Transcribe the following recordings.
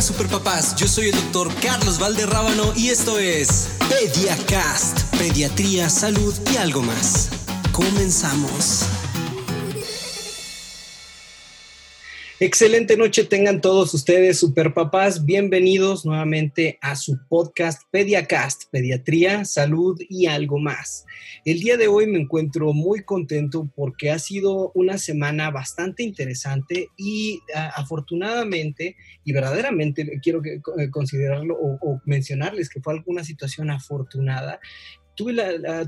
Hola superpapás, yo soy el doctor Carlos Valderrábano y esto es PediaCast, Pediatría, Salud y algo más. Comenzamos. Excelente noche tengan todos ustedes, superpapás. Bienvenidos nuevamente a su podcast PediaCast, Pediatría, Salud y algo más. El día de hoy me encuentro muy contento porque ha sido una semana bastante interesante y afortunadamente y verdaderamente quiero eh, considerarlo o, mencionarles que fue alguna situación afortunada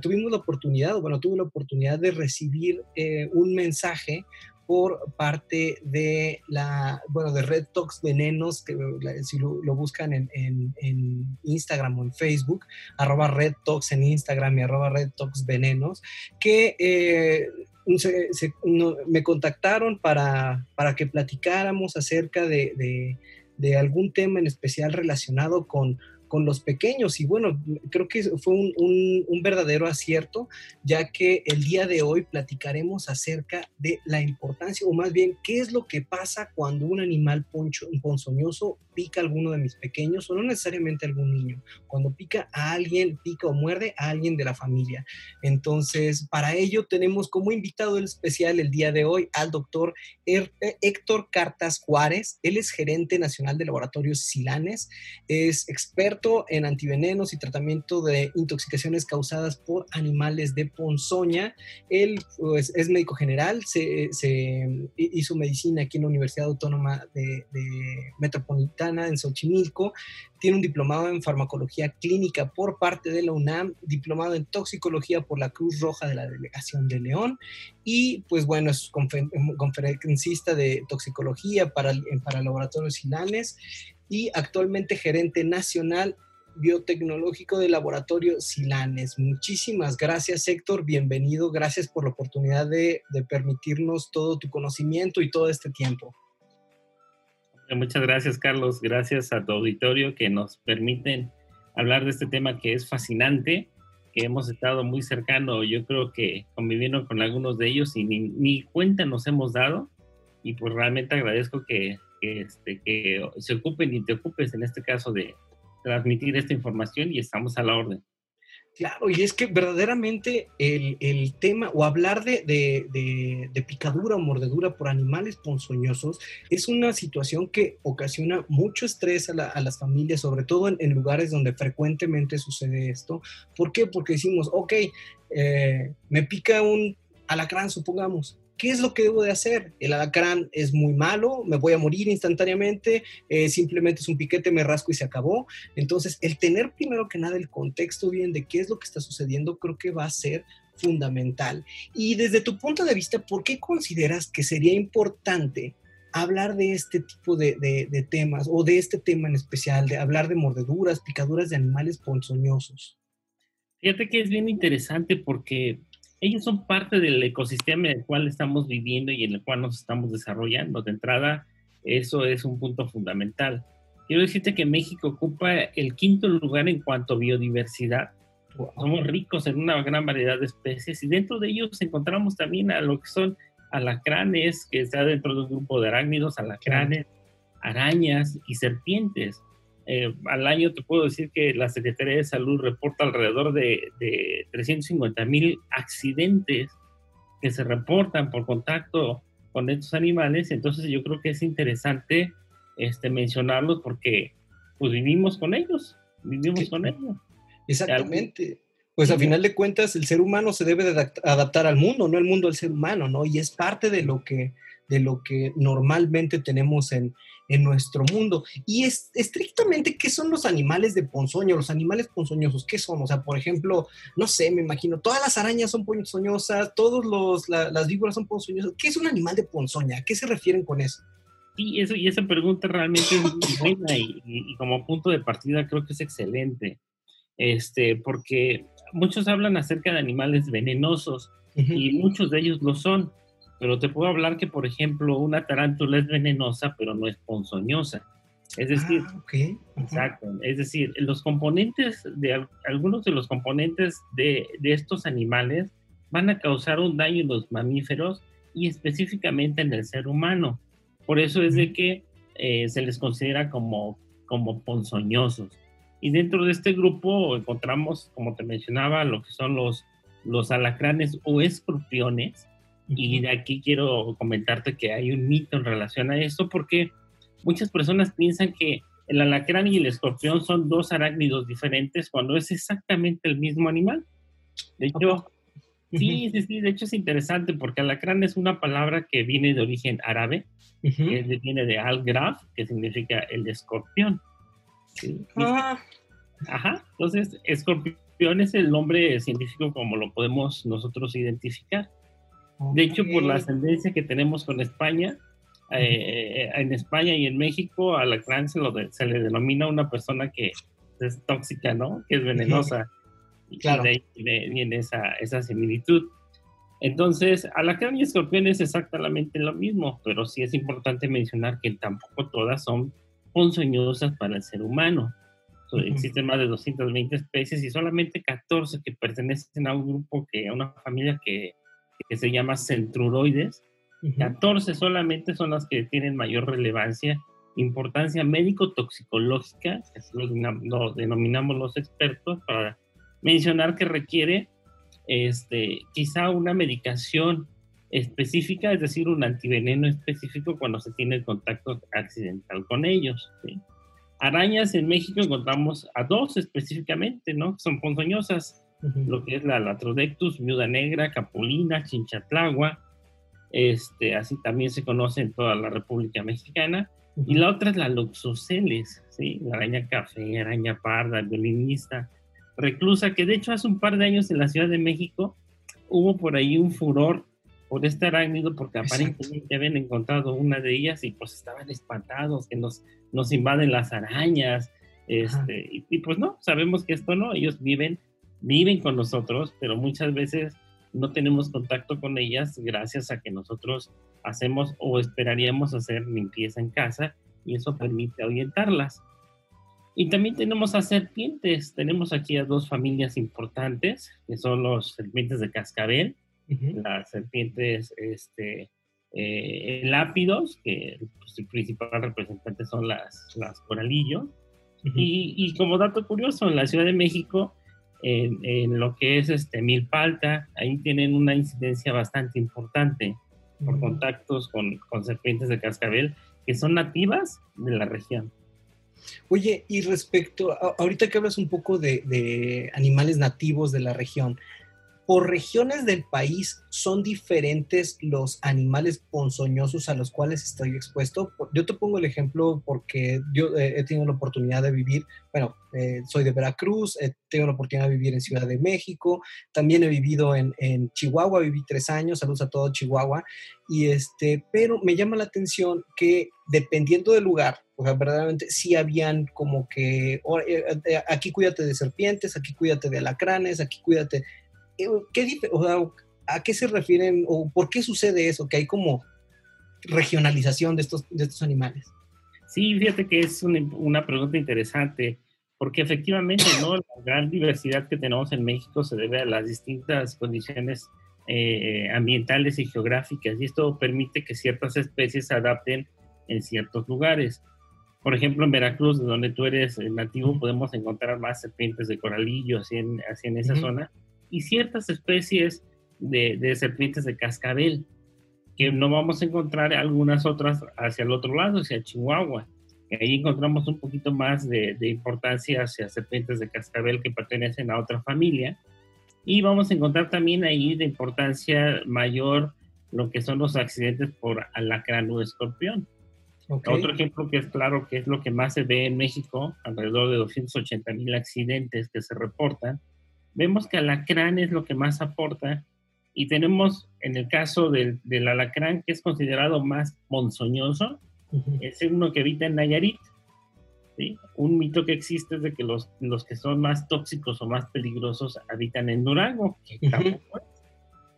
tuvimos la oportunidad, bueno, tuve la oportunidad de recibir eh, un mensaje por parte de la, bueno, de Red Talks Venenos, que si lo, buscan en, Instagram o en Facebook, arroba Red Talks en Instagram y arroba Red Talks Venenos, que eh, me contactaron para, para que platicáramos acerca de, de algún tema en especial relacionado con con los pequeños. Y bueno, creo que fue un, verdadero acierto, ya que el día de hoy platicaremos acerca de la importancia, o más bien, qué es lo que pasa cuando un animal poncho, ponzoñoso pica a alguno de mis pequeños, o no necesariamente a algún niño. Cuando pica a alguien, pica o muerde a alguien de la familia. Entonces, para ello tenemos como invitado el especial el día de hoy al doctor Héctor Cartas Juárez. Él es gerente nacional de laboratorios Silanes, es experto en antivenenos y tratamiento de intoxicaciones causadas por animales de ponzoña. Él pues, es médico general, se, hizo medicina aquí en la Universidad Autónoma de, Metropolitana en Xochimilco. Tiene un diplomado en farmacología clínica por parte de la UNAM, diplomado en toxicología por la Cruz Roja de la Delegación de León y pues bueno, es conferencista de toxicología para, para laboratorios Silanes y actualmente gerente nacional biotecnológico del laboratorio Silanes. Muchísimas gracias, Héctor. Bienvenido. Gracias por la oportunidad de, permitirnos todo tu conocimiento y todo este tiempo. Muchas gracias, Carlos. Gracias a tu auditorio que nos permiten hablar de este tema que es fascinante, que hemos estado muy cercano, yo creo que conviviendo con algunos de ellos y ni, ni cuenta nos hemos dado. Y pues realmente agradezco que que, este, que se ocupen y te ocupes en este caso de transmitir esta información y estamos a la orden. Claro, y es que verdaderamente el, el tema o hablar de, de, de, picadura o mordedura por animales ponzoñosos es una situación que ocasiona mucho estrés a, a las familias, sobre todo en, en, lugares donde frecuentemente sucede esto. ¿Por qué? Porque decimos, ok, eh, me pica un alacrán, supongamos, ¿Qué es lo que debo de hacer? El alacrán es muy malo, me voy a morir instantáneamente, eh, simplemente es un piquete, me rasco y se acabó. Entonces, el tener primero que nada el contexto bien de qué es lo que está sucediendo, creo que va a ser fundamental. Y desde tu punto de vista, ¿por qué consideras que sería importante hablar de este tipo de, de temas o de este tema en especial, de hablar de mordeduras, picaduras de animales ponzoñosos? Fíjate que es bien interesante porque ellos son parte del ecosistema en el cual estamos viviendo y en el cual nos estamos desarrollando. De entrada, eso es un punto fundamental. Quiero decirte que México ocupa el quinto lugar en cuanto a biodiversidad. Somos ricos en una gran variedad de especies y dentro de ellos encontramos también a lo que son alacranes, que está dentro de un grupo de arácnidos, alacranes, arañas y serpientes. Eh, al año te puedo decir que la Secretaría de Salud reporta alrededor de, de 350 mil accidentes que se reportan por contacto con estos animales. Entonces yo creo que es interesante este, mencionarlos porque pues vivimos con ellos, vivimos con ellos. Exactamente. Pues a final de cuentas el ser humano se debe de adaptar al mundo, no el mundo al ser humano, ¿no? Y es parte de lo que, de lo que normalmente tenemos en, en nuestro mundo. Y es estrictamente, ¿qué son los animales de ponzoño? Los animales ponzoñosos, ¿qué son? O sea, por ejemplo, no sé, me imagino, todas las arañas son ponzoñosas, todos los, las víboras son ponzoñosas. ¿Qué es un animal de ponzoña? ¿A qué se refieren con eso? Sí, eso, y esa pregunta realmente es muy buena y, como punto de partida creo que es excelente. Este, porque muchos hablan acerca de animales venenosos y muchos de ellos lo son pero te puedo hablar que, por ejemplo, una tarántula es venenosa, pero no es ponzoñosa. Es decir, ah, exacto, es decir, los componentes de algunos de los componentes de, de, estos animales van a causar un daño en los mamíferos y específicamente en el ser humano. Por eso es de que eh, se les considera como como ponzoñosos. Y dentro de este grupo encontramos, como te mencionaba, lo que son los, los alacranes o escorpiones. Y de aquí quiero comentarte que hay un mito en relación a esto porque muchas personas piensan que el alacrán y el escorpión son dos arácnidos diferentes cuando es exactamente el mismo animal. De hecho, sí, sí, sí, de hecho es interesante porque alacrán es una palabra que viene de origen árabe, que viene de al-graf, que significa el escorpión. Ah. Ajá, entonces escorpión es el nombre científico como lo podemos nosotros identificar. De hecho, por la ascendencia que tenemos con España, eh, en España y en México, a la se, lo se le denomina una persona que es tóxica, ¿no? Que es venenosa. Y de ahí viene esa, esa similitud. Entonces, alacrán y escorpión es exactamente lo mismo, pero sí es importante mencionar que tampoco todas son ponzoñosas para el ser humano. Existen más de 220 especies y solamente 14 que pertenecen a un grupo, que, a una familia que, que se llama centruroides, 14 solamente son las que tienen mayor relevancia, importancia médico-toxicológica, que así lo, denominamos los expertos, para mencionar que requiere este, quizá una medicación específica, es decir, un antiveneno específico cuando se tiene el contacto accidental con ellos. Arañas en México encontramos a dos específicamente, ¿no? Son ponzoñosas, lo que es la Latrodectus, viuda negra, capulina, chinchatlagua, este, así también se conoce en toda la República Mexicana. Y la otra es la Loxoceles, ¿sí? la araña café, araña parda, violinista, reclusa, que de hecho hace un par de años en la Ciudad de México hubo por ahí un furor por este arácnido porque aparentemente habían encontrado una de ellas y pues estaban espantados que nos, nos invaden las arañas. Este, y, y, pues no, sabemos que esto no, ellos viven, viven con nosotros, pero muchas veces no tenemos contacto con ellas gracias a que nosotros hacemos o esperaríamos hacer limpieza en casa y eso permite ahuyentarlas. Y también tenemos a serpientes. Tenemos aquí a dos familias importantes, que son los serpientes de cascabel, las serpientes este, eh, lápidos, que pues, el principal representante son las, las coralillos. y, y, como dato curioso, en la Ciudad de México en, lo que es este Milpalta, ahí tienen una incidencia bastante importante por contactos con, con serpientes de cascabel que son nativas de la región. Oye, y respecto, ahorita que hablas un poco de, de, animales nativos de la región, por regiones del país son diferentes los animales ponzoñosos a los cuales estoy expuesto. Yo te pongo el ejemplo porque yo eh, he tenido la oportunidad de vivir, bueno, eh, soy de Veracruz, he tenido la oportunidad de vivir en Ciudad de México, también he vivido en, Chihuahua, viví tres años, saludos a todo Chihuahua, y este, pero me llama la atención que dependiendo del lugar, o sea, verdaderamente sí habían como que, eh, aquí cuídate de serpientes, aquí cuídate de alacranes, aquí cuídate ¿qué, ¿A qué se refieren o por qué sucede eso? Que hay como regionalización de estos, de estos animales. Sí, fíjate que es una, pregunta interesante, porque efectivamente ¿no? la gran diversidad que tenemos en México se debe a las distintas condiciones eh, ambientales y geográficas, y esto permite que ciertas especies se adapten en ciertos lugares. Por ejemplo, en Veracruz, donde tú eres nativo, podemos encontrar más serpientes de coralillo, así en, así en esa zona, y ciertas especies de, serpientes de cascabel, que no vamos a encontrar algunas otras hacia el otro lado, hacia Chihuahua. Ahí encontramos un poquito más de, importancia hacia serpientes de cascabel que pertenecen a otra familia. Y vamos a encontrar también ahí de importancia mayor lo que son los accidentes por alacrán o escorpión. Otro ejemplo que es claro que es lo que más se ve en México, alrededor de 280 mil accidentes que se reportan, vemos que alacrán es lo que más aporta y tenemos en el caso del, del alacrán que es considerado más ponzoñoso, es uno que habita en Nayarit. ¿sí? Un mito que existe es de que los, los que son más tóxicos o más peligrosos habitan en Durango, que tampoco es.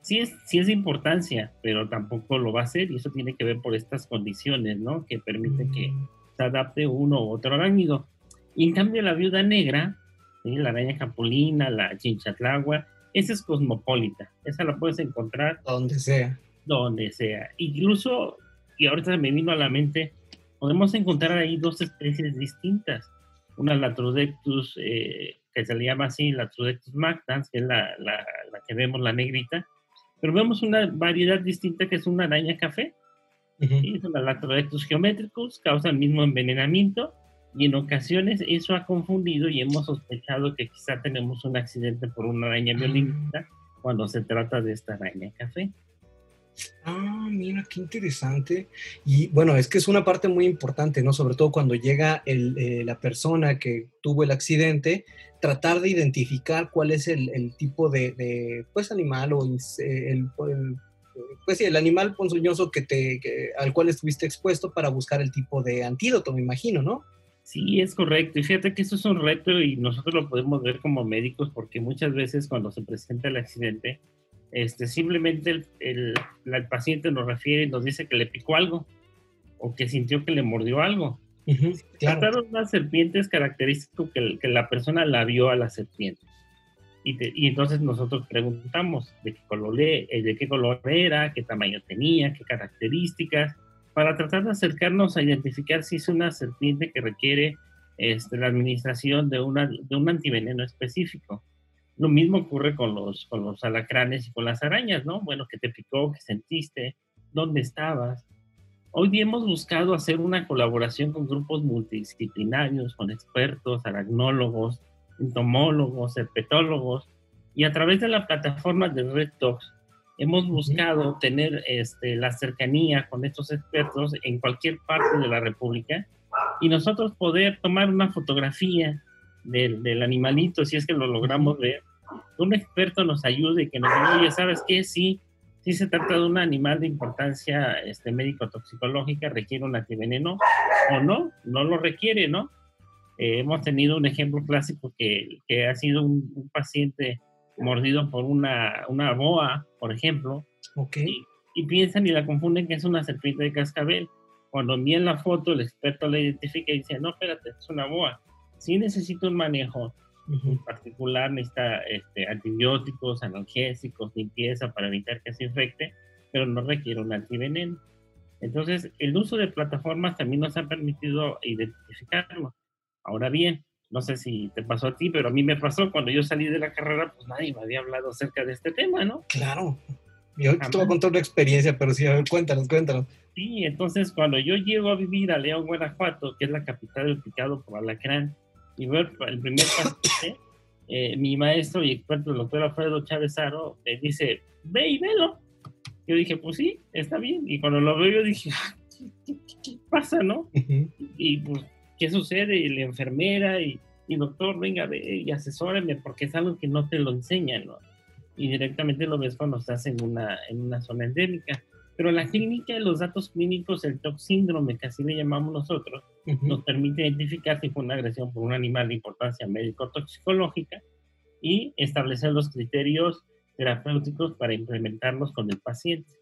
Sí es, sí es de importancia, pero tampoco lo va a ser y eso tiene que ver por estas condiciones, ¿no? Que permiten que mm. se adapte uno u otro arácnido. Y en cambio la viuda negra la araña capulina, la chinchatlagua, esa es cosmopolita, esa la puedes encontrar donde sea. Donde sea. Incluso, y ahorita me vino a la mente podemos encontrar ahí dos especies distintas. Una Latrodectus, eh, que se le llama así, Latrodectus magdans, que es la, la, que vemos, la negrita, pero vemos una variedad distinta que es una araña café. Es una Latrodectus geométricus, causa el mismo envenenamiento y en ocasiones eso ha confundido y hemos sospechado que quizá tenemos un accidente por una araña violenta ah. cuando se trata de esta araña café. Ah, mira, qué interesante. Y bueno, es que es una parte muy importante, ¿no? Sobre todo cuando llega eh, la persona que tuvo el accidente, tratar de identificar cuál es el, tipo de, pues, animal o eh, el, pues sí, el animal ponzoñoso que te, al cual estuviste expuesto para buscar el tipo de antídoto, me imagino, ¿no? Sí, es correcto. Y fíjate que eso es un reto y nosotros lo podemos ver como médicos porque muchas veces cuando se presenta el accidente, este, simplemente el, paciente nos refiere y nos dice que le picó algo o que sintió que le mordió algo. Uh una serpiente es característico que, que, la persona la vio a la serpiente. Y, y entonces nosotros preguntamos de qué, color, eh, de qué color era, qué tamaño tenía, qué características para tratar de acercarnos a identificar si es una serpiente que requiere este, la administración de, una, de un antiveneno específico. Lo mismo ocurre con los, con los alacranes y con las arañas, ¿no? Bueno, ¿qué te picó? ¿Qué sentiste? ¿Dónde estabas? Hoy día hemos buscado hacer una colaboración con grupos multidisciplinarios, con expertos, aragnólogos, entomólogos, herpetólogos, y a través de la plataforma de Red Talks hemos buscado tener este, la cercanía con estos expertos en cualquier parte de la República y nosotros poder tomar una fotografía del, del animalito, si es que lo logramos ver, un experto nos ayude y que nos diga, oye, ¿sabes qué? Sí, sí se trata de un animal de importancia este, médico-toxicológica, requiere un antiveneno o no, no lo requiere, ¿no? Eh, hemos tenido un ejemplo clásico que, que ha sido un paciente mordido por una, una boa, por ejemplo, okay. y, piensan y la confunden que es una serpiente de cascabel. Cuando envían la foto, el experto la identifica y dice, no, espérate, es una boa. Sí necesita un manejo en particular, necesita este, antibióticos, analgésicos, limpieza para evitar que se infecte, pero no requiere un antiveneno. Entonces, el uso de plataformas también nos ha permitido identificarlo. Ahora bien, no sé si te pasó a ti, pero a mí me pasó cuando yo salí de la carrera, pues nadie me había hablado acerca de este tema, ¿no? Claro. Yo te voy a contar una experiencia, pero sí, a ver, cuéntanos, cuéntanos. Sí, entonces cuando yo llego a vivir a León, Guanajuato, que es la capital del picado por alacrán, y ver el primer paciente, eh, mi maestro y experto, el doctor Alfredo Chávez Aro, me dice, ve y velo. Yo dije, pues sí, está bien. Y cuando lo veo, yo dije, ah, ¿qué, pasa, no? Y pues ¿qué sucede? Y la enfermera y, y doctor, venga, ve y asesóreme, porque es algo que no te lo enseñan, ¿no? Y directamente lo ves cuando estás en una, en una zona endémica. Pero la clínica, los datos clínicos, el TOC síndrome, que así le llamamos nosotros, nos permite identificar si fue una agresión por un animal de importancia médico-toxicológica y establecer los criterios terapéuticos para implementarlos con el paciente.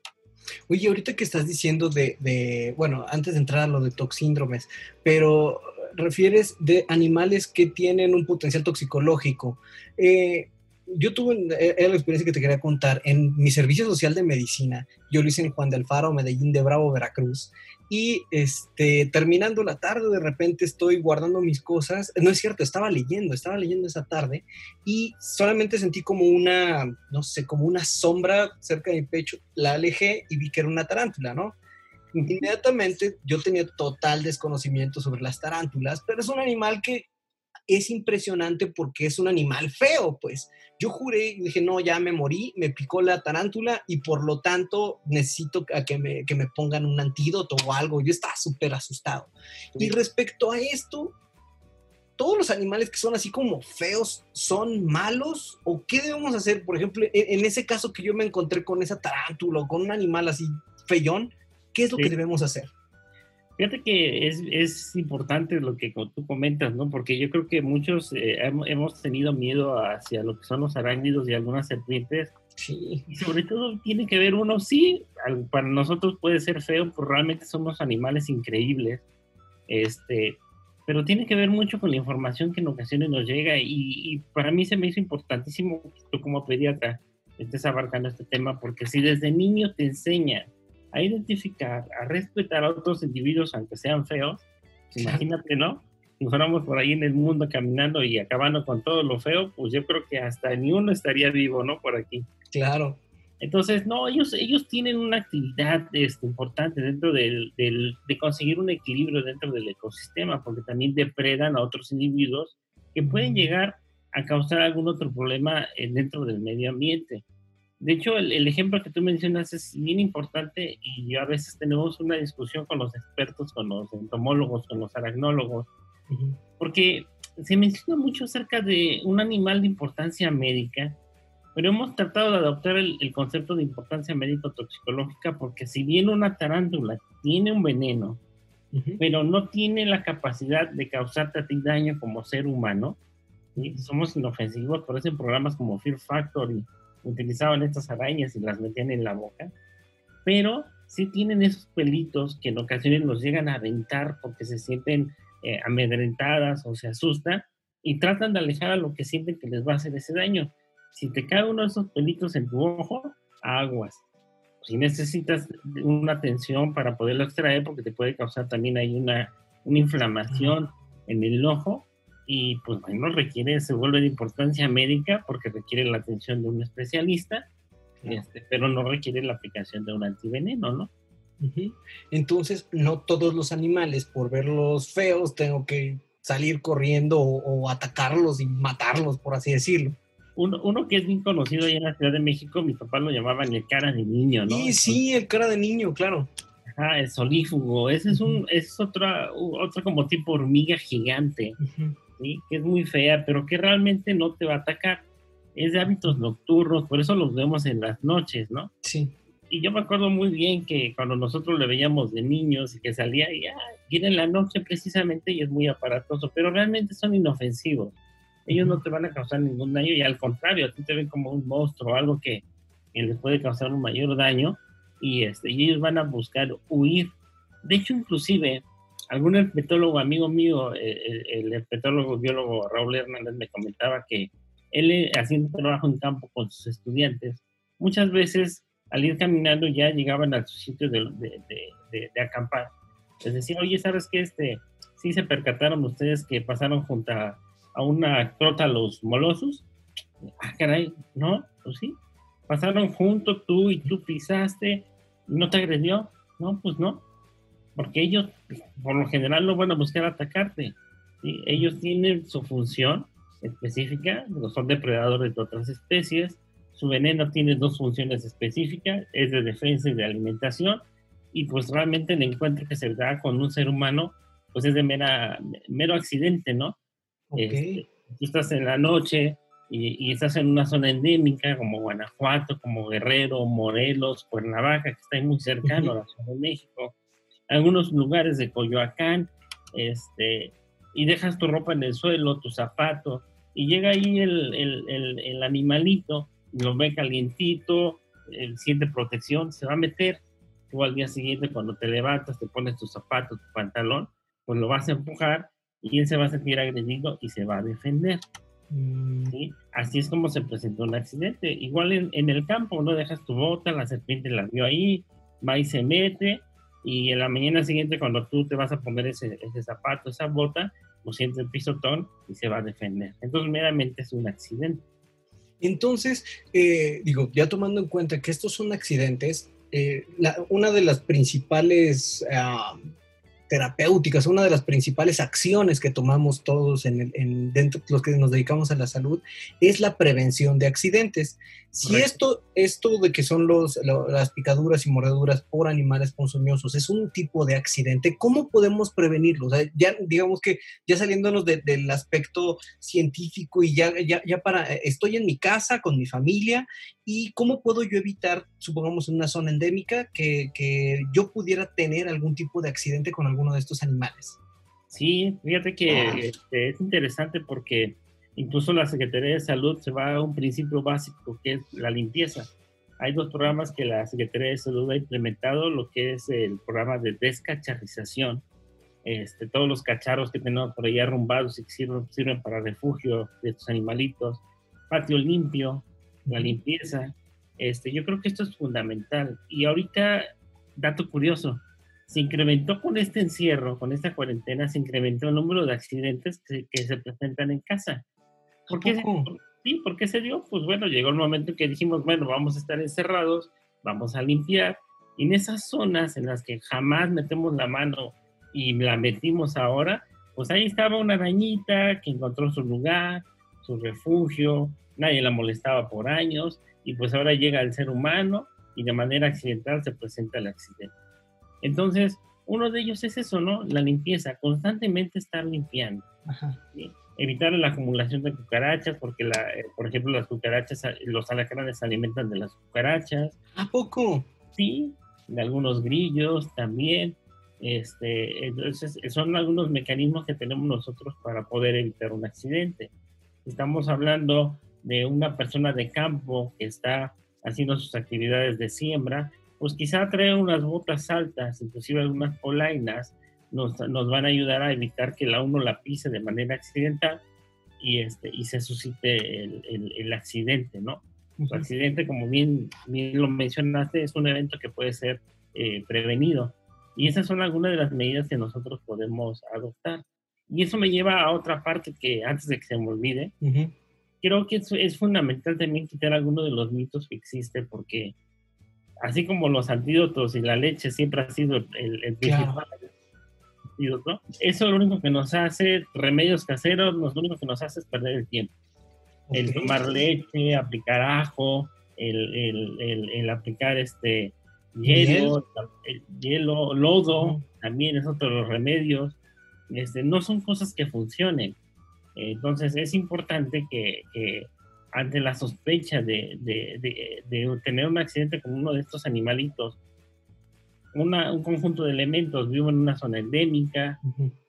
Oye, ahorita que estás diciendo de, bueno, antes de entrar a lo de toxíndromes, pero refieres de animales que tienen un potencial toxicológico. Eh, yo tuve, eh, era la experiencia que te quería contar, en mi servicio social de medicina, yo lo hice en Juan de Alfaro, Medellín de Bravo, Veracruz, y este, terminando la tarde, de repente estoy guardando mis cosas, no es cierto, estaba leyendo, estaba leyendo esa tarde, y solamente sentí como una, no sé, como una sombra cerca de mi pecho, la alejé y vi que era una tarántula, ¿no? Inmediatamente yo tenía total desconocimiento sobre las tarántulas, pero es un animal que es impresionante porque es un animal feo, pues. Yo juré y dije, no, ya me morí, me picó la tarántula y por lo tanto necesito que me, que me pongan un antídoto o algo. Yo estaba súper asustado. Y respecto a esto, ¿todos los animales que son así como feos son malos? ¿O qué debemos hacer? Por ejemplo, en, en ese caso que yo me encontré con esa tarántula o con un animal así feyón, ¿qué es lo que debemos hacer? Fíjate que es, es, importante lo que tú comentas, ¿no? Porque yo creo que muchos eh, hemos tenido miedo hacia lo que son los arácnidos y algunas serpientes. Sí. Y sobre todo tiene que ver uno, sí, para nosotros puede ser feo, pero realmente somos animales increíbles. Este, pero tiene que ver mucho con la información que en ocasiones nos llega y, y para mí se me hizo importantísimo tú como pediatra estés abarcando este tema porque si desde niño te enseñan a identificar, a respetar a otros individuos, aunque sean feos. Imagínate, ¿no? Si fuéramos por ahí en el mundo caminando y acabando con todo lo feo, pues yo creo que hasta ni uno estaría vivo, ¿no? Por aquí. Claro. Entonces, no, ellos, ellos tienen una actividad este, importante dentro del, del, de conseguir un equilibrio dentro del ecosistema, porque también depredan a otros individuos que pueden llegar a causar algún otro problema eh, dentro del medio ambiente. De hecho, el, ejemplo que tú mencionas es bien importante y yo a veces tenemos una discusión con los expertos, con los entomólogos, con los aracnólogos, porque se menciona mucho acerca de un animal de importancia médica, pero hemos tratado de adoptar el, concepto de importancia médico-toxicológica porque si bien una tarántula tiene un veneno, pero no tiene la capacidad de causarte a ti daño como ser humano, somos inofensivos, por eso en programas como Fear Factory utilizaban estas arañas y las metían en la boca, pero sí tienen esos pelitos que en ocasiones los llegan a aventar porque se sienten eh, amedrentadas o se asustan y tratan de alejar a lo que sienten que les va a hacer ese daño. Si te cae uno de esos pelitos en tu ojo, aguas. Si necesitas una atención para poderlo extraer, porque te puede causar también ahí una, una inflamación en el ojo, y pues bueno, requiere, se vuelve de importancia médica porque requiere la atención de un especialista, este, pero no requiere la aplicación de un antiveneno, ¿no? Entonces, no todos los animales, por verlos feos, tengo que salir corriendo o, atacarlos y matarlos, por así decirlo. Uno, uno, que es bien conocido allá en la Ciudad de México, mi papá lo llamaban el cara de niño, ¿no? Sí, sí, el cara de niño, claro. Ajá, el solífugo. Ese es un, es otra, otra como tipo hormiga gigante que es muy fea, pero que realmente no te va a atacar. Es de hábitos nocturnos, por eso los vemos en las noches, ¿no? Sí. Y yo me acuerdo muy bien que cuando nosotros le veíamos de niños y que salía y ah, viene en la noche precisamente y es muy aparatoso, pero realmente son inofensivos. Ellos no te van a causar ningún daño y al contrario, a ti te ven como un monstruo, algo que, les puede causar un mayor daño y, este, y ellos van a buscar huir. De hecho, inclusive, algún herpetólogo amigo mío, eh, el, herpetólogo biólogo Raúl Hernández me comentaba que él eh, haciendo trabajo en campo con sus estudiantes, muchas veces al ir caminando ya llegaban a su sitio de, de, acampar. Les decía, oye, ¿sabes qué? Este, sí se percataron ustedes que pasaron junto a, una trota los molosos. Ah, caray, no, pues sí. Pasaron junto tú y tú pisaste, ¿no te agredió? No, pues no porque ellos por lo general no van a buscar atacarte. Ellos tienen su función específica, son depredadores de otras especies, su veneno tiene dos funciones específicas, es de defensa y de alimentación, y pues realmente el encuentro que se da con un ser humano, pues es de mera, mero accidente, ¿no? Este, tú estás en la noche y, y, estás en una zona endémica como Guanajuato, como Guerrero, Morelos, Cuernavaca, que está ahí muy cercano a la Ciudad de México, algunos lugares de Coyoacán, este, y dejas tu ropa en el suelo, tu zapato, y llega ahí el, el, el, animalito, lo ve calientito, siente protección, se va a meter. Tú al día siguiente, cuando te levantas, te pones tu zapato, tu pantalón, pues lo vas a empujar y él se va a sentir agredido y se va a defender. Mm. Así es como se presentó un accidente. Igual en, en, el campo, no dejas tu bota, la serpiente la vio ahí, va y se mete, y en la mañana siguiente cuando tú te vas a poner ese, ese zapato, esa bota, lo siente el pisotón y se va a defender. Entonces meramente es un accidente. Entonces, eh, digo, ya tomando en cuenta que estos son accidentes, eh, una de las principales ah, terapéuticas, una de las principales acciones que tomamos todos en, en dentro los que nos dedicamos a la salud es la prevención de accidentes. Si esto, esto de que son los, las picaduras y mordeduras por animales ponzoñosos es un tipo de accidente, ¿cómo podemos prevenirlo? ya digamos que ya saliéndonos del aspecto científico y ya, ya, ya para, estoy en mi casa con mi familia y cómo puedo yo evitar, supongamos en una zona endémica, que, que yo pudiera tener algún tipo de accidente con alguno de estos animales. Sí, fíjate que ah. este, es interesante porque Incluso la Secretaría de Salud se va a un principio básico que es la limpieza. Hay dos programas que la Secretaría de Salud ha implementado, lo que es el programa de descacharización. Este, todos los cacharros que tenemos por ahí arrumbados y que sirven, sirven para refugio de estos animalitos, patio limpio, la limpieza. Este, yo creo que esto es fundamental. Y ahorita dato curioso, se incrementó con este encierro, con esta cuarentena, se incrementó el número de accidentes que, se presentan en casa. ¿Por qué, sí, ¿Por qué se dio? Pues bueno, llegó el momento en que dijimos, bueno, vamos a estar encerrados, vamos a limpiar, y en esas zonas en las que jamás metemos la mano y la metimos ahora, pues ahí estaba una arañita que encontró su lugar, su refugio, nadie la molestaba por años, y pues ahora llega el ser humano y de manera accidental se presenta el accidente. Entonces, uno de ellos es eso, ¿no? La limpieza, constantemente estar limpiando. Evitar la acumulación de cucarachas, porque, la, eh, por ejemplo, las cucarachas, los alacranes se alimentan de las cucarachas. ¿A poco? Sí, de algunos grillos también. Este, entonces, son algunos mecanismos que tenemos nosotros para poder evitar un accidente. Estamos hablando de una persona de campo que está haciendo sus actividades de siembra, pues quizá traer unas botas altas, inclusive algunas polainas, nos, nos, van a ayudar a evitar que la uno la pise de manera accidental y, este, y se suscite el, el, accidente, ¿no? El accidente, como bien, bien lo mencionaste, es un evento que puede ser eh, prevenido. Y esas son algunas de las medidas que nosotros podemos adoptar. Y eso me lleva a otra parte que antes de que se me olvide, creo que es, es fundamental también quitar algunos de los mitos que existen, porque así como los antídotos y la leche siempre ha sido el, el principal antídoto, eso lo único que nos hace, remedios caseros, lo único que nos hace es perder el tiempo. El tomar leche, aplicar ajo, el, el, el aplicar este hielo, hielo, lodo, también es otro de los remedios. Este, no son cosas que funcionen. Entonces es importante que, ante la sospecha de, tener un accidente con uno de estos animalitos, un conjunto de elementos, vivo en una zona endémica,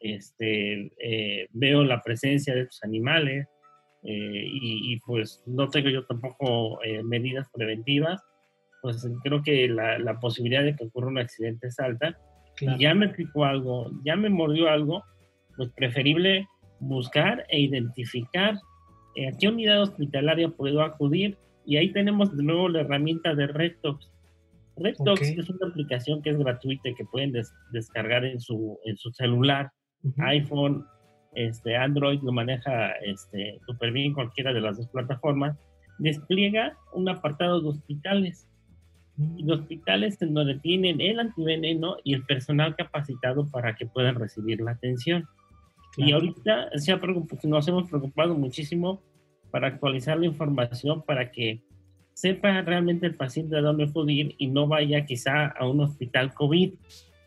este, eh, veo la presencia de estos animales eh, y, pues no tengo yo tampoco eh, medidas preventivas, pues creo que la, posibilidad de que ocurra un accidente es alta. Y ya me picó algo, ya me mordió algo, pues preferible buscar e identificar a qué unidad hospitalaria puedo acudir y ahí tenemos de nuevo la herramienta de RedTox. RedTox es una aplicación que es gratuita y que pueden descargar en su, en su celular, iPhone, este, Android lo maneja este, súper bien cualquiera de las dos plataformas. Despliega un apartado de hospitales. Y los hospitales en donde tienen el antiveneno y el personal capacitado para que puedan recibir la atención. Y ahorita se nos hemos preocupado muchísimo para actualizar la información para que sepa realmente el paciente a dónde acudir y no vaya quizá a un hospital COVID,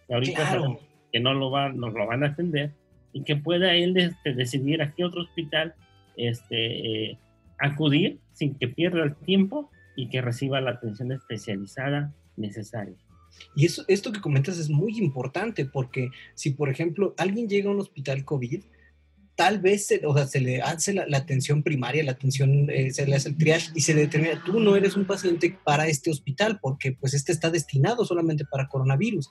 que ahorita que no lo, va, nos lo van a atender, y que pueda él este, decidir a qué otro hospital este, eh, acudir sin que pierda el tiempo y que reciba la atención especializada necesaria. Y eso, esto que comentas es muy importante porque si, por ejemplo, alguien llega a un hospital COVID, tal vez se, o sea, se le hace la, atención primaria, la atención, eh, se le hace el triage y se determina, tú no eres un paciente para este hospital porque pues este está destinado solamente para coronavirus.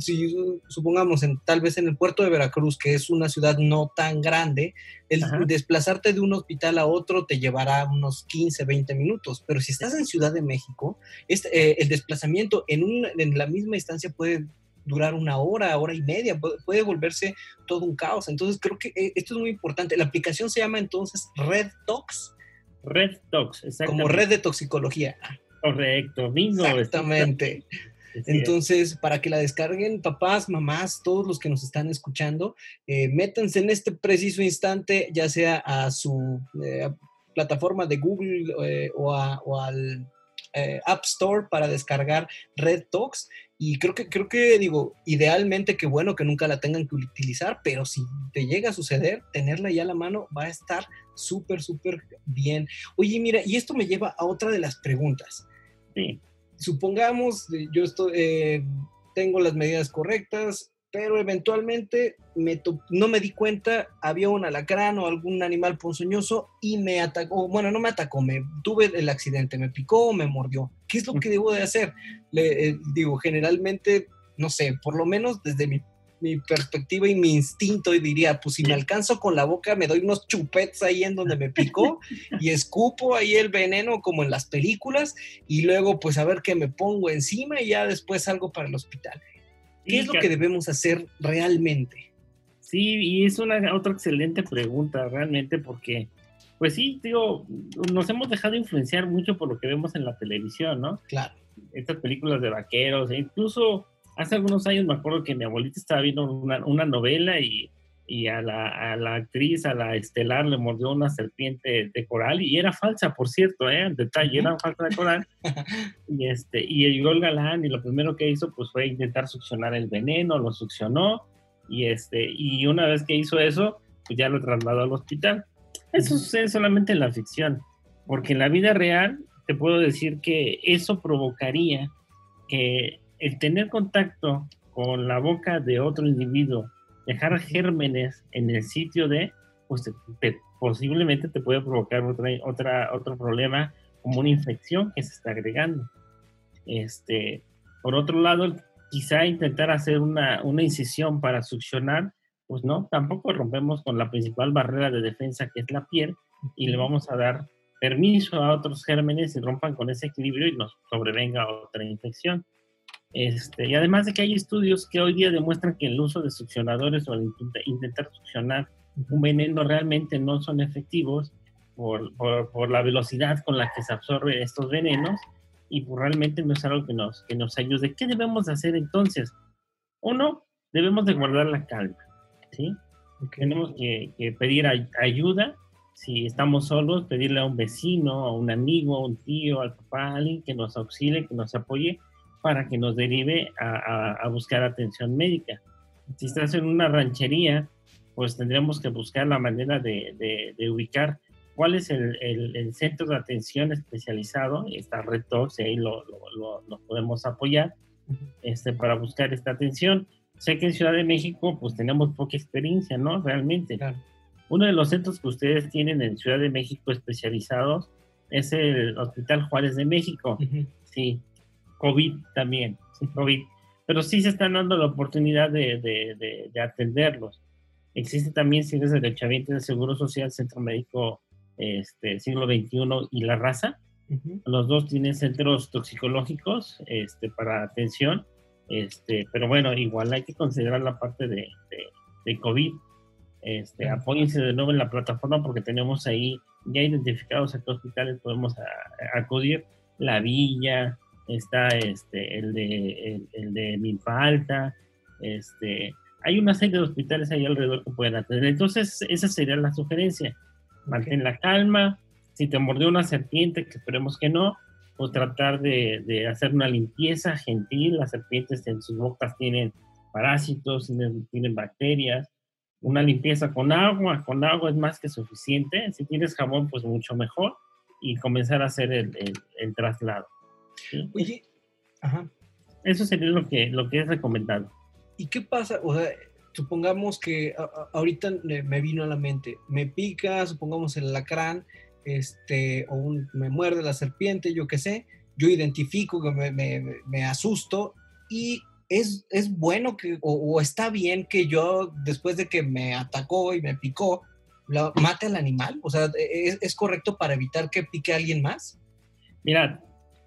si supongamos, en, tal vez en el puerto de Veracruz, que es una ciudad no tan grande, el desplazarte de un hospital a otro te llevará unos 15, 20 minutos, pero si estás en Ciudad de México, este, eh, el desplazamiento en, un, en la misma instancia puede durar una hora, hora y media, puede, volverse todo un caos. Entonces creo que eh, esto es muy importante. La aplicación se llama entonces Red Tox. Red Tox, exactamente. Como red de toxicología. Correcto, bingo. Exactamente. Entonces, para que la descarguen, papás, mamás, todos los que nos están escuchando, eh, métanse en este preciso instante, ya sea a su eh, plataforma de Google o, o, al App Store para descargar Red Talks y creo que, creo que, digo, idealmente que bueno que nunca la tengan que utilizar, pero si te llega a suceder, tenerla ya a la mano va a estar súper, súper bien. Oye, mira, y esto me lleva a otra de las preguntas. Sí. Supongamos, yo estoy, eh, tengo las medidas correctas, pero eventualmente me no me di cuenta, había un alacrán o algún animal ponzoñoso y me atacó, bueno, no me atacó, me tuve el accidente, me picó o me mordió. ¿Qué es lo que debo de hacer? Le, eh, digo, generalmente, no sé, por lo menos desde mi perspectiva y mi instinto y diría, pues si me alcanzo con la boca, me doy unos chupetes ahí en donde me picó y escupo ahí el veneno como en las películas y luego pues a ver qué me pongo encima y ya después salgo para el hospital. ¿Qué es lo que debemos hacer realmente? Sí, y es una otra excelente pregunta realmente porque pues sí, digo, nos hemos dejado influenciar mucho por lo que vemos en la televisión, ¿no? Claro. Estas películas de vaqueros, e incluso hace algunos años me acuerdo que mi abuelita estaba viendo una, novela y, a, la, actriz, a la estelar, le mordió una serpiente de coral y era falsa, por cierto, ¿eh? En detalle, era falsa de coral. y, este, y llegó el galán y lo primero que hizo pues fue intentar succionar el veneno, lo succionó y, este, y una vez que hizo eso, pues ya lo trasladó al hospital eso sucede solamente en la ficción, porque en la vida real te puedo decir que eso provocaría que el tener contacto con la boca de otro individuo, dejar gérmenes en el sitio de, pues posiblemente te puede provocar otra, otra, otro problema como una infección que se está agregando. Este, por otro lado, quizá intentar hacer una, una incisión para succionar pues no, tampoco rompemos con la principal barrera de defensa que es la piel y le vamos a dar permiso a otros gérmenes y rompan con ese equilibrio y nos sobrevenga otra infección. Este, y además de que hay estudios que hoy día demuestran que el uso de succionadores o el intentar succionar un veneno realmente no son efectivos por, por, la velocidad con la que se absorben estos venenos y pues realmente no es algo que nos, que nos ayude. ¿Qué debemos hacer entonces? Uno, debemos de guardar la calma. ¿sí? Tenemos que, pedir ayuda, si estamos solos, pedirle a un vecino, a un amigo, a un tío, al papá, a alguien que nos auxilie, que nos apoye para que nos derive a, buscar atención médica. Si estás en una ranchería, pues tendremos que buscar la manera de, ubicar cuál es el, centro de atención especializado, está Red y ahí lo, podemos apoyar este, para buscar esta atención sé que en Ciudad de México pues tenemos poca experiencia, ¿no? Realmente. Uno de los centros que ustedes tienen en Ciudad de México especializados es el Hospital Juárez de México. Sí, COVID también, sí, COVID. Pero sí se están dando la oportunidad de, de, de, atenderlos. Existe también, si eres derechohabiente del Seguro Social, Centro Médico este, Siglo XXI y La Raza. Los dos tienen centros toxicológicos este, para atención este, pero bueno, igual hay que considerar la parte de, de, COVID. Este, apóyense de nuevo en la plataforma porque tenemos ahí ya identificados a qué hospitales podemos acudir. La Villa, está este, el de, el, de Milpa Alta, este, hay una serie de hospitales ahí alrededor que pueden atender. Entonces, esa sería la sugerencia. Mantén la calma. Si te mordió una serpiente, que esperemos que no, o tratar de, hacer una limpieza gentil. Las serpientes en sus bocas tienen parásitos, tienen, bacterias. Una limpieza con agua, con agua es más que suficiente. Si tienes jabón, pues mucho mejor. Y comenzar a hacer el, traslado. Oye, ajá. Eso sería lo que, lo que es recomendado. ¿Y qué pasa? O sea, supongamos que ahorita me vino a la mente, me pica, supongamos el alacrán, este, o un, me muerde la serpiente, yo qué sé, yo identifico que me, me, asusto y es, es bueno que, o, está bien que yo, después de que me atacó y me picó, mate al animal? O sea, ¿es, ¿es, correcto para evitar que pique a alguien más? Mira,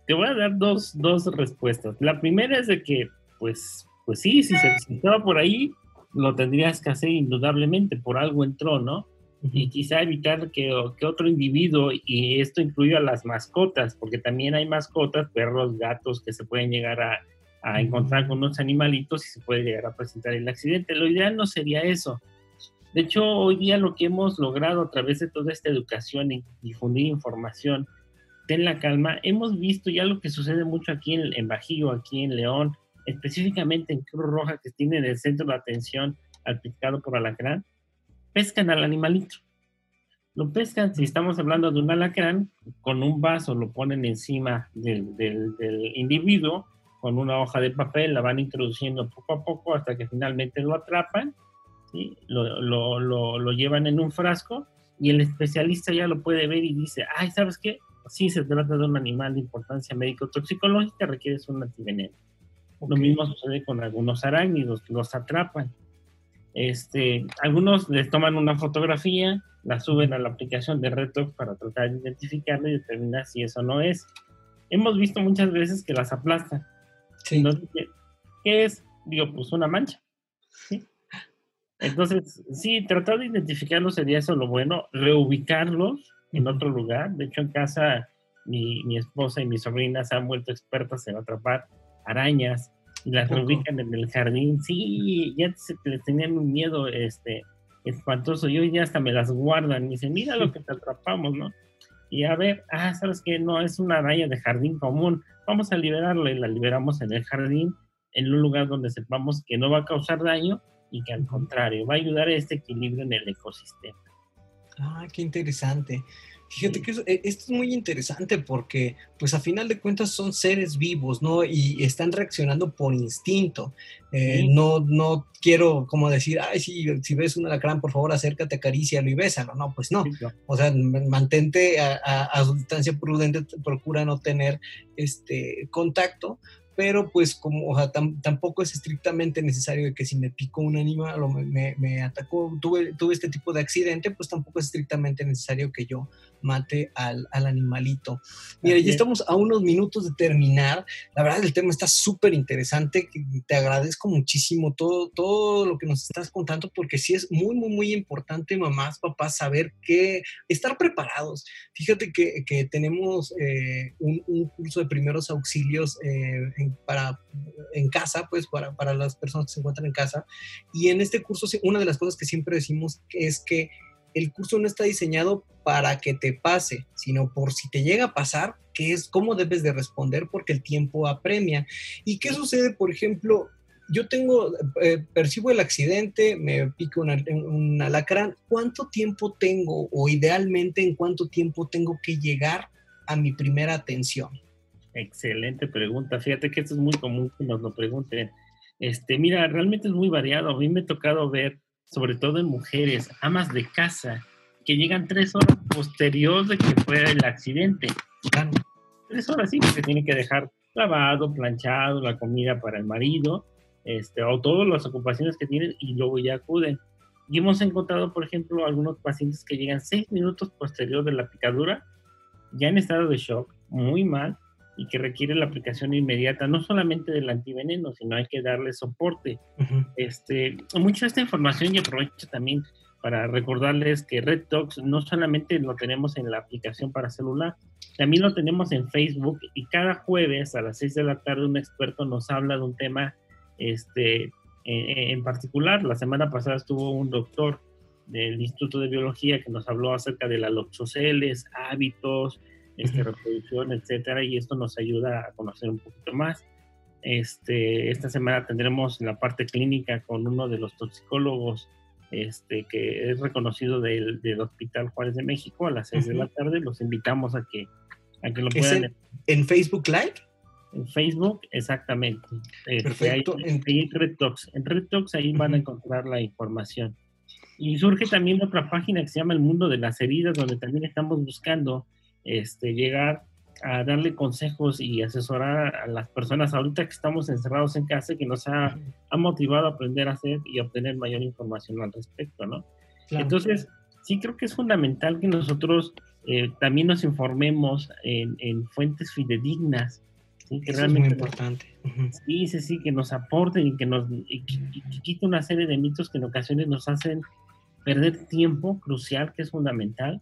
te voy a dar dos, dos respuestas. La primera es de que, pues, pues sí, si se estaba por ahí, lo tendrías que hacer indudablemente, por algo entró, ¿no? y quizá evitar que, que, otro individuo, y esto incluye a las mascotas, porque también hay mascotas, perros, gatos, que se pueden llegar a, a encontrar con unos animalitos y se puede llegar a presentar el accidente. Lo ideal no sería eso. De hecho, hoy día lo que hemos logrado a través de toda esta educación y difundir información, ten la calma, hemos visto ya lo que sucede mucho aquí en, en Bajío, aquí en León, específicamente en Cruz Roja, que tienen el centro de atención al picado por alacrán, pescan al animalito. Lo pescan, si estamos hablando de un alacrán, con un vaso lo ponen encima del, individuo, con una hoja de papel, la van introduciendo poco a poco hasta que finalmente lo atrapan, lo, llevan en un frasco y el especialista ya lo puede ver y dice, ay, ¿sabes qué? Sí, se trata de un animal de importancia médico-toxicológica, requiere un antiveneno. Lo mismo sucede con algunos arácnidos, los atrapan Este, algunos les toman una fotografía, la suben a la aplicación de RedTalk para tratar de identificarlo y determinar si eso no es. Hemos visto muchas veces que las aplastan. Sí. ¿Qué es? Digo, pues una mancha. Entonces, sí, tratar de identificarlos sería eso lo bueno, reubicarlos en otro lugar. De hecho, en casa mi, mi esposa y mis sobrinas se han vuelto expertas en atrapar arañas y las reubican en el jardín. Sí, ya se les tenían un miedo este, espantoso y hoy ya hasta me las guardan y dicen, mira lo que te atrapamos, ¿no? Y a ver, ah, ¿sabes qué? No, es una araña de jardín común. Vamos a liberarla y la liberamos en el jardín, en un lugar donde sepamos que no va a causar daño y que al contrario va a ayudar a este equilibrio en el ecosistema. Ah, qué interesante. Fíjate que eh, esto es muy interesante porque, pues a final de cuentas son seres vivos, ¿no? Y están reaccionando por instinto. Eh, no, no quiero como decir, ay, si, si ves un alacrán, por favor acércate, acarícialo y bésalo. No, pues no. O sea, mantente a, a, a, distancia prudente, procura no tener este contacto, pero pues como o sea, tampoco es estrictamente necesario que si me picó un animal o me, me, atacó, tuve, tuve este tipo de accidente, pues tampoco es estrictamente necesario que yo mate al, al animalito. Mira, ya estamos a unos minutos de terminar. La verdad, el tema está súper interesante. Te agradezco muchísimo todo, todo lo que nos estás contando, porque sí es muy, muy, muy importante, mamás, papás, saber que estar preparados. Fíjate que, que tenemos eh, un, un, curso de primeros auxilios eh, en, para, en casa, pues para, para las personas que se encuentran en casa. Y en este curso, una de las cosas que siempre decimos es que el curso no está diseñado para que te pase, sino por si te llega a pasar, que es cómo debes de responder porque el tiempo apremia. ¿Y qué sucede, por ejemplo? Yo tengo, eh, percibo el accidente, me pico un alacrán. ¿Cuánto tiempo tengo o idealmente en cuánto tiempo tengo que llegar a mi primera atención? Excelente pregunta. Fíjate que esto es muy común que nos lo pregunten. Este, mira, realmente es muy variado. A mí me ha tocado ver sobre todo en mujeres, amas de casa, que llegan tres horas posterior de que fue el accidente. Tres horas sí, porque tienen que dejar lavado, planchado, la comida para el marido, este, o todas las ocupaciones que tienen y luego ya acuden. Y hemos encontrado, por ejemplo, algunos pacientes que llegan seis minutos posterior de la picadura, ya en estado de shock, muy mal, y que requiere la aplicación inmediata, no solamente del antiveneno, sino hay que darle soporte. este, mucha de esta información y aprovecho también para recordarles que Red Talks no solamente lo tenemos en la aplicación para celular, también lo tenemos en Facebook y cada jueves a las 6 de la tarde un experto nos habla de un tema este, en particular. La semana pasada estuvo un doctor del Instituto de Biología que nos habló acerca de las loxoceles, hábitos, este, reproducción, etcétera, y esto nos ayuda a conocer un poquito más. Este, esta semana tendremos la parte clínica con uno de los toxicólogos este, que es reconocido del, del Hospital Juárez de México a las 6 de la tarde. Los invitamos a que, a que lo puedan. En, en, Facebook Live? En Facebook, exactamente. Este, Perfecto. en, Red Talks. En Red Talks ahí van a encontrar la información. Y surge también otra página que se llama El Mundo de las Heridas, donde también estamos buscando este, llegar a darle consejos y asesorar a las personas ahorita que estamos encerrados en casa que nos ha, ha motivado a aprender a hacer y obtener mayor información al respecto, ¿no? Entonces, sí creo que es fundamental que nosotros eh, también nos informemos en, en fuentes fidedignas, ¿sí? que realmente es muy importante. Sí, sí, sí, que nos aporten y que nos y quiten una serie de mitos que en ocasiones nos hacen perder tiempo crucial, que es fundamental,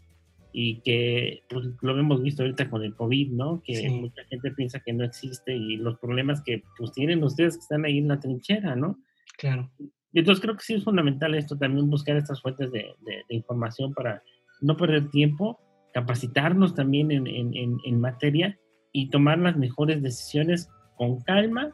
y que pues, lo hemos visto ahorita con el COVID, ¿no? Que mucha gente piensa que no existe y los problemas que pues tienen ustedes que están ahí en la trinchera, ¿no? Claro. Entonces creo que sí es fundamental esto también buscar estas fuentes de, de, información para no perder tiempo, capacitarnos también en, en, en, materia y tomar las mejores decisiones con calma,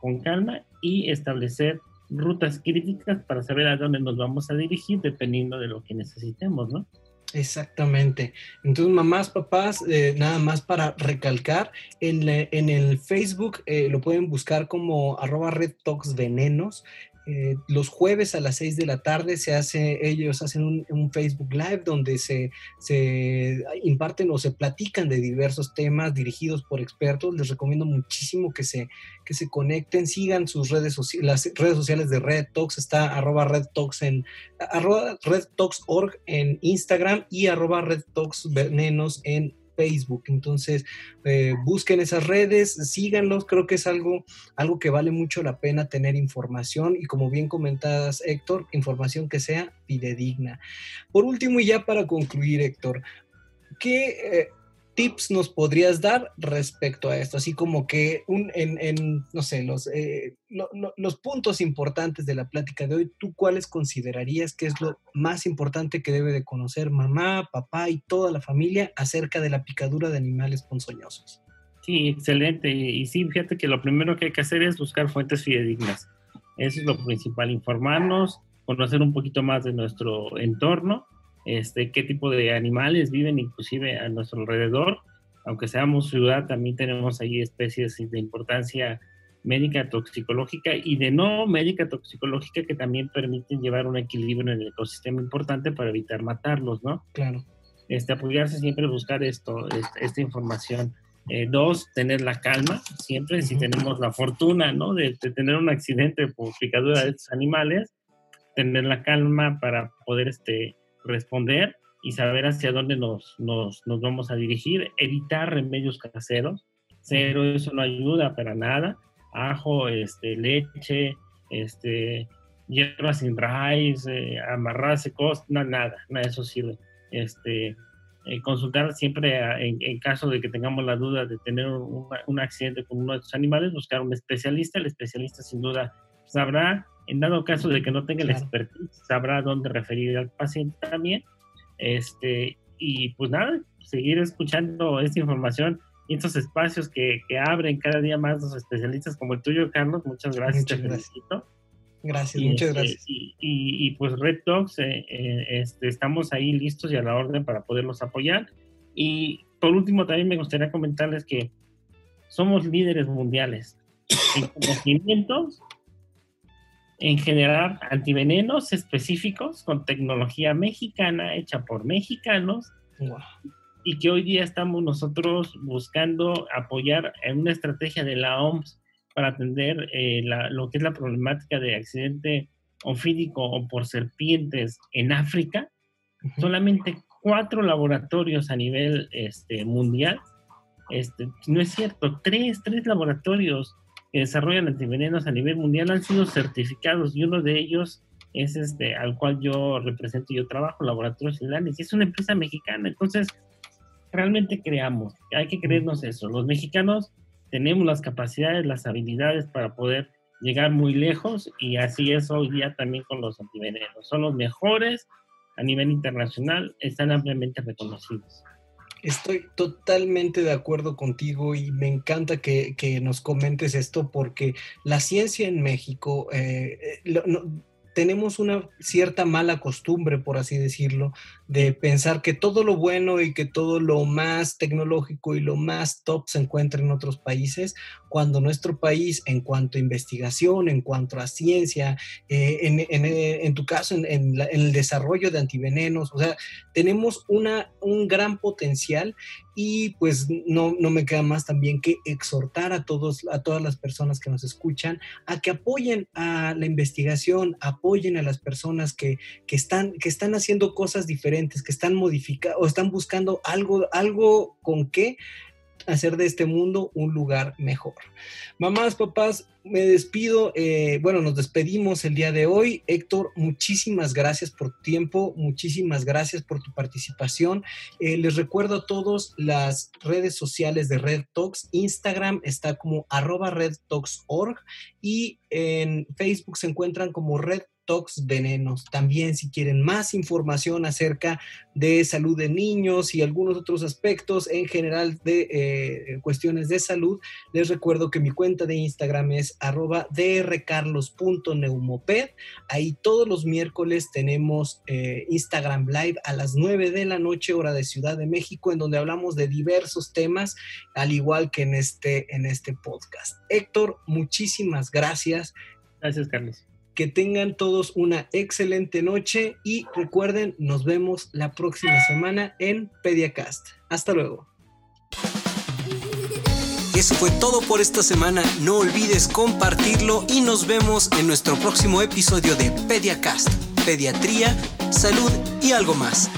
con calma y establecer rutas críticas para saber a dónde nos vamos a dirigir dependiendo de lo que necesitemos, ¿no? Exactamente. Entonces, mamás, papás, eh, nada más para recalcar, en, en el Facebook eh, lo pueden buscar como arroba Red Venenos. Eh, los jueves a las 6 de la tarde se hace, ellos hacen un, Facebook Live donde se, se, imparten o se platican de diversos temas dirigidos por expertos. Les recomiendo muchísimo que se, que se conecten, sigan sus redes sociales, las redes sociales de Red Talks, está arroba Red Talks en arroba Red Talks.org en Instagram y arroba Red Talks Venenos en Facebook. Entonces, eh, busquen esas redes, síganlos, creo que es algo, algo que vale mucho la pena tener información y como bien comentadas, Héctor, información que sea fidedigna. Por último, y ya para concluir, Héctor, ¿qué... Eh, tips nos podrías dar respecto a esto? Así como que un, en, no sé, los, eh, los puntos importantes de la plática de hoy, ¿tú cuáles considerarías que es lo más importante que debe de conocer mamá, papá y toda la familia acerca de la picadura de animales ponzoñosos? Sí, excelente. Y sí, fíjate que lo primero que hay que hacer es buscar fuentes fidedignas. Eso es lo principal, informarnos, conocer un poquito más de nuestro entorno este, qué tipo de animales viven inclusive a nuestro alrededor. Aunque seamos ciudad, también tenemos ahí especies de importancia médica toxicológica y de no médica toxicológica que también permiten llevar un equilibrio en el ecosistema importante para evitar matarlos, ¿no? Claro. Este, apoyarse siempre, buscar esto, esta, información. Eh, dos, tener la calma, siempre si tenemos la fortuna, ¿no? De, de, tener un accidente por picadura de estos animales, tener la calma para poder este, responder y saber hacia dónde nos, nos, nos, vamos a dirigir, evitar remedios caseros, cero, eso no ayuda para nada, ajo, este, leche, este, hierbas sin raíz, eh, amarrarse, cosas, nada, nada eso sirve. Este, eh, consultar siempre en, caso de que tengamos la duda de tener un accidente con uno de estos animales, buscar un especialista, el especialista sin duda sabrá en dado caso de que no tenga el expertise, sabrá dónde referir al paciente también. Este, y pues nada, seguir escuchando esta información y estos espacios que, que abren cada día más los especialistas como el tuyo, Carlos. Muchas gracias, muchas te felicito. Gracias, muchas este, gracias. Y, y, pues Red Talks, eh, eh, este, estamos ahí listos y a la orden para poderlos apoyar. Y por último, también me gustaría comentarles que somos líderes mundiales en conocimientos en generar antivenenos específicos con tecnología mexicana hecha por mexicanos. Y que hoy día estamos nosotros buscando apoyar en una estrategia de la OMS para atender eh, lo que es la problemática de accidente ofídico o por serpientes en África. Solamente cuatro laboratorios a nivel este, mundial, este, no es cierto, tres, tres laboratorios que desarrollan antivenenos a nivel mundial han sido certificados y uno de ellos es este al cual yo represento y yo trabajo, Laboratorio Silanes, y es una empresa mexicana. Entonces, realmente creamos, hay que creernos eso. Los mexicanos tenemos las capacidades, las habilidades para poder llegar muy lejos y así es hoy día también con los antivenenos. Son los mejores a nivel internacional, están ampliamente reconocidos. Estoy totalmente de acuerdo contigo y me encanta que, nos comentes esto porque la ciencia en México, eh, eh, tenemos una cierta mala costumbre, por así decirlo, de pensar que todo lo bueno y que todo lo más tecnológico y lo más top se encuentra en otros países, cuando nuestro país, en cuanto a investigación, en cuanto a ciencia, eh, en, tu caso, en, el desarrollo de antivenenos, o sea, tenemos una, un gran potencial y pues no, no me queda más también que exhortar a, todos, a todas las personas que nos escuchan a que apoyen a la investigación, apoyen a las personas que, que están, que están haciendo cosas diferentes, que están modificando o están buscando algo, algo con qué hacer de este mundo un lugar mejor. Mamás, papás, me despido. Eh, bueno, nos despedimos el día de hoy. Héctor, muchísimas gracias por tu tiempo, muchísimas gracias por tu participación. Eh, les recuerdo a todos las redes sociales de Red Talks. Instagram está como arroba redtalks.org y en Facebook se encuentran como Red Venenos. También si quieren más información acerca de salud de niños y algunos otros aspectos en general de eh, cuestiones de salud, les recuerdo que mi cuenta de Instagram es arroba drcarlos.neumoped. Ahí todos los miércoles tenemos eh, Instagram Live a las 9 de la noche, hora de Ciudad de México, en donde hablamos de diversos temas, al igual que en este, en este podcast. Héctor, muchísimas gracias. Gracias, Carlos Que tengan todos una excelente noche y recuerden, nos vemos la próxima semana en Pediacast. Hasta luego. Eso fue todo por esta semana. No olvides compartirlo y nos vemos en nuestro próximo episodio de Pediacast. Pediatría, salud y algo más.